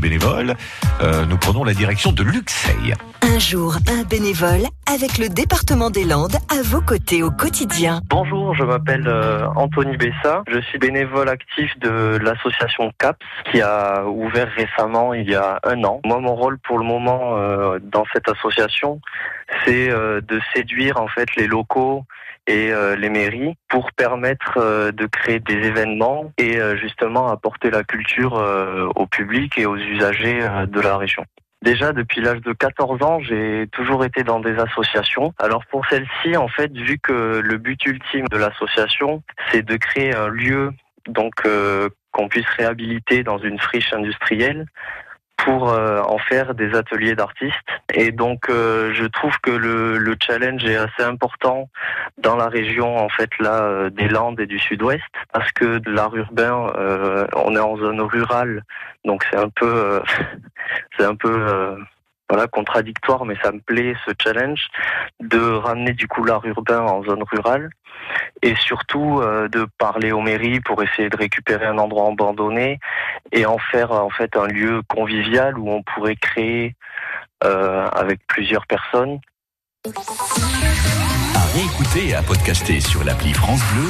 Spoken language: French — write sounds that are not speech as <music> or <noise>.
bénévoles. Euh, nous prenons la direction de Luxeuil. Un jour, un bénévole avec le département des Landes à vos côtés au quotidien. Bonjour, je m'appelle euh, Anthony Bessa. Je suis bénévole actif de l'association CAPS qui a ouvert récemment il y a un an. Moi, mon rôle pour le moment euh, dans cette association, c'est euh, de séduire en fait les locaux et euh, les mairies pour permettre euh, de créer des événements et euh, justement apporter la culture au public et aux usagers de la région. Déjà depuis l'âge de 14 ans, j'ai toujours été dans des associations. Alors pour celle-ci, en fait, vu que le but ultime de l'association, c'est de créer un lieu donc qu'on puisse réhabiliter dans une friche industrielle pour euh, en faire des ateliers d'artistes. Et donc euh, je trouve que le, le challenge est assez important dans la région en fait là euh, des Landes et du Sud-Ouest parce que de l'art urbain, euh, on est en zone rurale, donc c'est un peu euh, <laughs> c'est un peu euh, voilà contradictoire, mais ça me plaît ce challenge de ramener du coup l'art urbain en zone rurale et surtout euh, de parler aux mairies pour essayer de récupérer un endroit abandonné et en faire en fait un lieu convivial où on pourrait créer euh, avec plusieurs personnes. À réécouter et à podcaster sur l'appli France Bleu